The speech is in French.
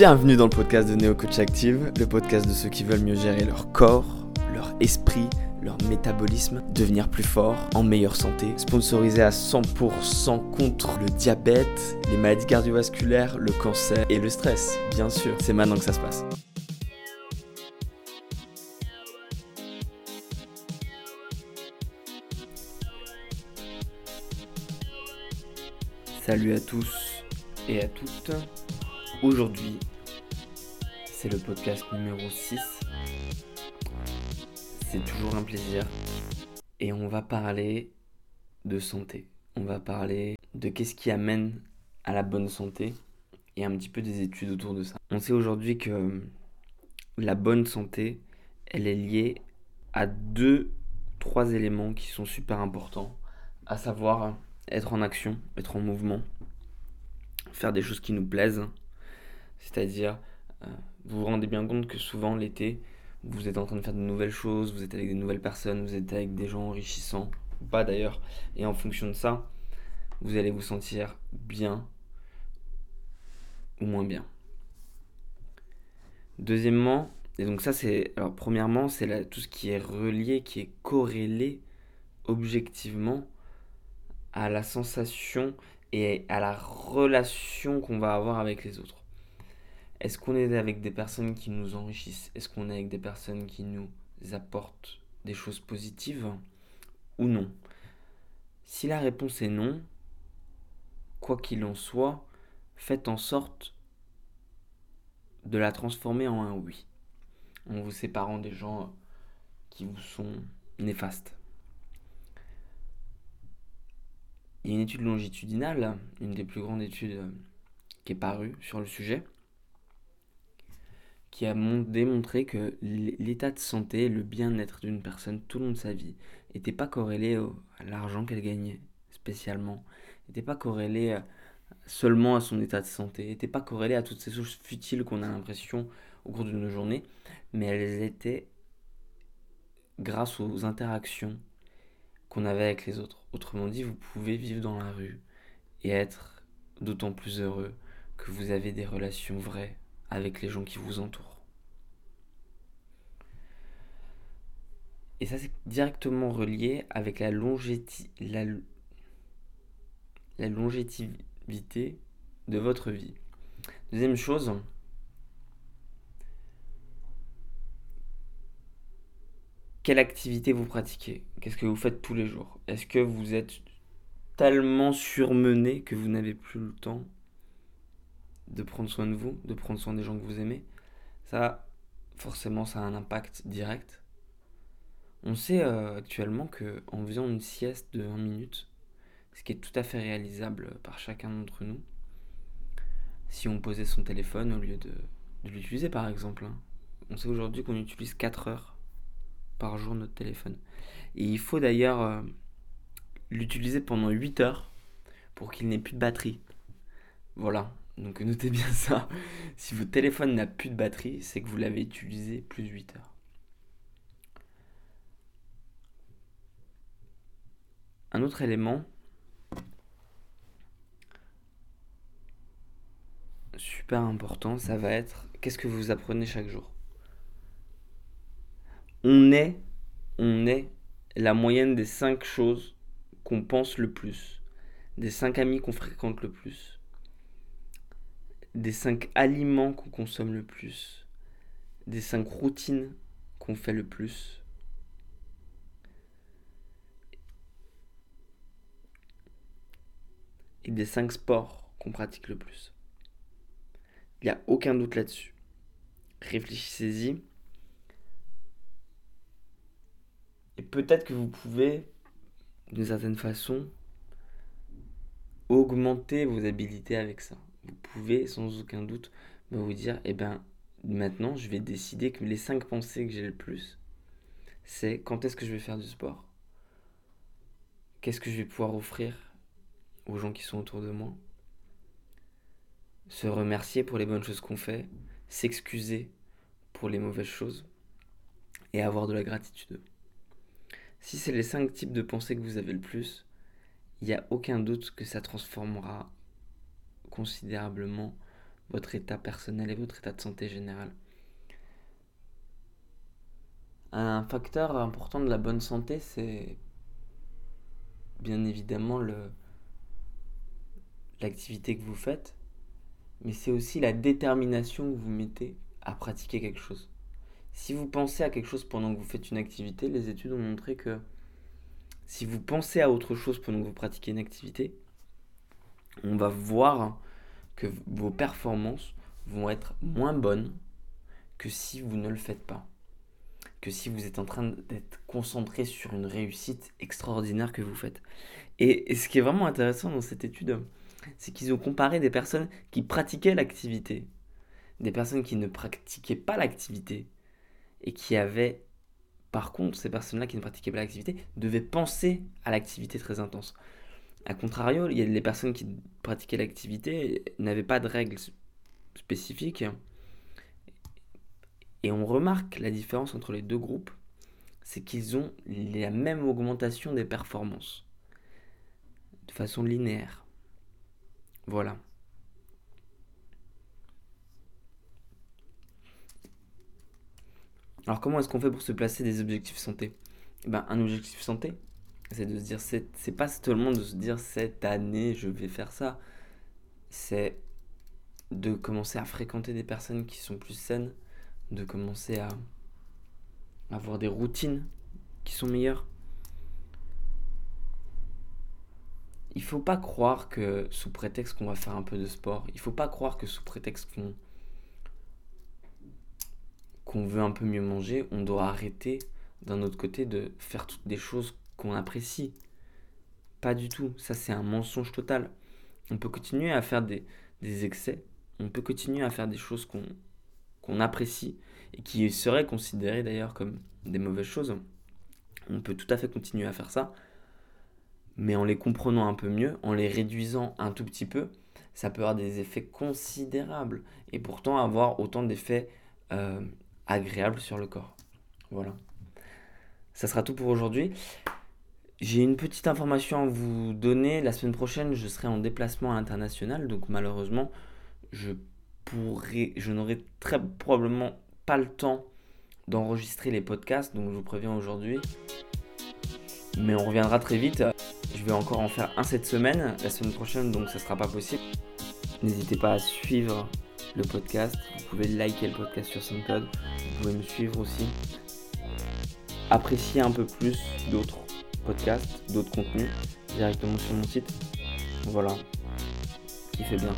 Bienvenue dans le podcast de Neo Coach Active, le podcast de ceux qui veulent mieux gérer leur corps, leur esprit, leur métabolisme, devenir plus fort, en meilleure santé, sponsorisé à 100% contre le diabète, les maladies cardiovasculaires, le cancer et le stress, bien sûr. C'est maintenant que ça se passe. Salut à tous et à toutes. Aujourd'hui, c'est le podcast numéro 6. C'est toujours un plaisir. Et on va parler de santé. On va parler de qu'est-ce qui amène à la bonne santé et un petit peu des études autour de ça. On sait aujourd'hui que la bonne santé, elle est liée à deux, trois éléments qui sont super importants, à savoir être en action, être en mouvement, faire des choses qui nous plaisent, c'est-à-dire euh, vous vous rendez bien compte que souvent l'été, vous êtes en train de faire de nouvelles choses, vous êtes avec des nouvelles personnes, vous êtes avec des gens enrichissants, ou pas d'ailleurs, et en fonction de ça, vous allez vous sentir bien ou moins bien. Deuxièmement, et donc ça c'est, alors premièrement, c'est tout ce qui est relié, qui est corrélé objectivement à la sensation et à la relation qu'on va avoir avec les autres. Est-ce qu'on est avec des personnes qui nous enrichissent? Est-ce qu'on est avec des personnes qui nous apportent des choses positives ou non? Si la réponse est non, quoi qu'il en soit, faites en sorte de la transformer en un oui, en vous séparant des gens qui vous sont néfastes. Il y a une étude longitudinale, une des plus grandes études qui est parue sur le sujet, qui a démontré que l'état de santé, le bien-être d'une personne tout au long de sa vie, n'était pas corrélé à l'argent qu'elle gagnait spécialement, n'était pas corrélé euh, seulement à son état de santé, n'était pas corrélé à toutes ces choses futiles qu'on a l'impression au cours de nos journées, mais elles étaient grâce aux interactions qu'on avait avec les autres. Autrement dit, vous pouvez vivre dans la rue et être d'autant plus heureux que vous avez des relations vraies avec les gens qui vous entourent. Et ça, c'est directement relié avec la, la, la longévité de votre vie. Deuxième chose, quelle activité vous pratiquez? Qu'est-ce que vous faites tous les jours? Est-ce que vous êtes tellement surmené que vous n'avez plus le temps de prendre soin de vous, de prendre soin des gens que vous aimez, ça, forcément, ça a un impact direct. On sait euh, actuellement que en faisant une sieste de 1 minute, ce qui est tout à fait réalisable par chacun d'entre nous, si on posait son téléphone au lieu de, l'utiliser par exemple. Hein. On sait aujourd'hui qu'on utilise 4 heures par jour notre téléphone. Et il faut d'ailleurs euh, l'utiliser pendant 8 heures pour qu'il n'ait plus de batterie. Voilà, donc notez bien ça. Si votre téléphone n'a plus de batterie, c'est que vous l'avez utilisé plus de 8 heures. Un autre élément, super important, ça va être qu'est-ce que vous apprenez chaque jour? On est, on est la moyenne des 5 choses qu'on pense le plus, des 5 amis qu'on fréquente le plus, des cinq aliments qu'on consomme le plus, des cinq routines qu'on fait le plus. Et des cinq sports qu'on pratique le plus. Il n'y a aucun doute là-dessus. Réfléchissez-y. Et peut-être que vous pouvez, d'une certaine façon, augmenter vos habilités avec ça vous pouvez sans aucun doute vous dire, eh ben maintenant je vais décider que les cinq pensées que j'ai le plus, c'est quand est-ce que je vais faire du sport? Qu'est-ce que je vais pouvoir offrir aux gens qui sont autour de moi? Se remercier pour les bonnes choses qu'on fait, s'excuser pour les mauvaises choses et avoir de la gratitude. Si c'est les cinq types de pensées que vous avez le plus, il n'y a aucun doute que ça transformera considérablement votre état personnel et votre état de santé général. Un facteur important de la bonne santé, c'est bien évidemment l'activité que vous faites, mais c'est aussi la détermination que vous mettez à pratiquer quelque chose. Si vous pensez à quelque chose pendant que vous faites une activité, les études ont montré que si vous pensez à autre chose pendant que vous pratiquez une activité, on va voir que vos performances vont être moins bonnes que si vous ne le faites pas. Que si vous êtes en train d'être concentré sur une réussite extraordinaire que vous faites. Et, ce qui est vraiment intéressant dans cette étude, c'est qu'ils ont comparé des personnes qui pratiquaient l'activité, des personnes qui ne pratiquaient pas l'activité, et qui avaient, par contre, ces personnes-là qui ne pratiquaient pas l'activité, devaient penser à l'activité très intense. A contrario, il y a les personnes qui pratiquaient l'activité n'avaient pas de règles spécifiques. Et on remarque la différence entre les deux groupes, c'est qu'ils ont la même augmentation des performances, de façon linéaire. Voilà. Alors comment est-ce qu'on fait pour se placer des objectifs santé? Eh ben, Un objectif santé, c'est de se dire, c'est pas seulement de se dire cette année je vais faire ça, c'est de commencer à fréquenter des personnes qui sont plus saines, de commencer à avoir des routines qui sont meilleures. Il faut pas croire que sous prétexte qu'on va faire un peu de sport, il faut pas croire que sous prétexte qu'on qu'on veut un peu mieux manger, on doit arrêter d'un autre côté de faire toutes des choses qu'on apprécie. Pas du tout, ça c'est un mensonge total. On peut continuer à faire des, excès, on peut continuer à faire des choses qu'on apprécie et qui seraient considérées d'ailleurs comme des mauvaises choses. On peut tout à fait continuer à faire ça, mais en les comprenant un peu mieux, en les réduisant un tout petit peu, ça peut avoir des effets considérables et pourtant avoir autant d'effets euh, agréable sur le corps. Voilà. Ça sera tout pour aujourd'hui. J'ai une petite information à vous donner. La semaine prochaine, je serai en déplacement à donc malheureusement, je je n'aurai très probablement pas le temps d'enregistrer les podcasts, donc je vous préviens aujourd'hui. Mais on reviendra très vite. Je vais encore en faire un cette semaine, la semaine prochaine, donc ça sera pas possible. N'hésitez pas à suivre le podcast. Vous pouvez liker le podcast sur SoundCloud. Vous pouvez me suivre aussi. Apprécier un peu plus d'autres podcasts, d'autres contenus directement sur mon site. Voilà. Fait bien.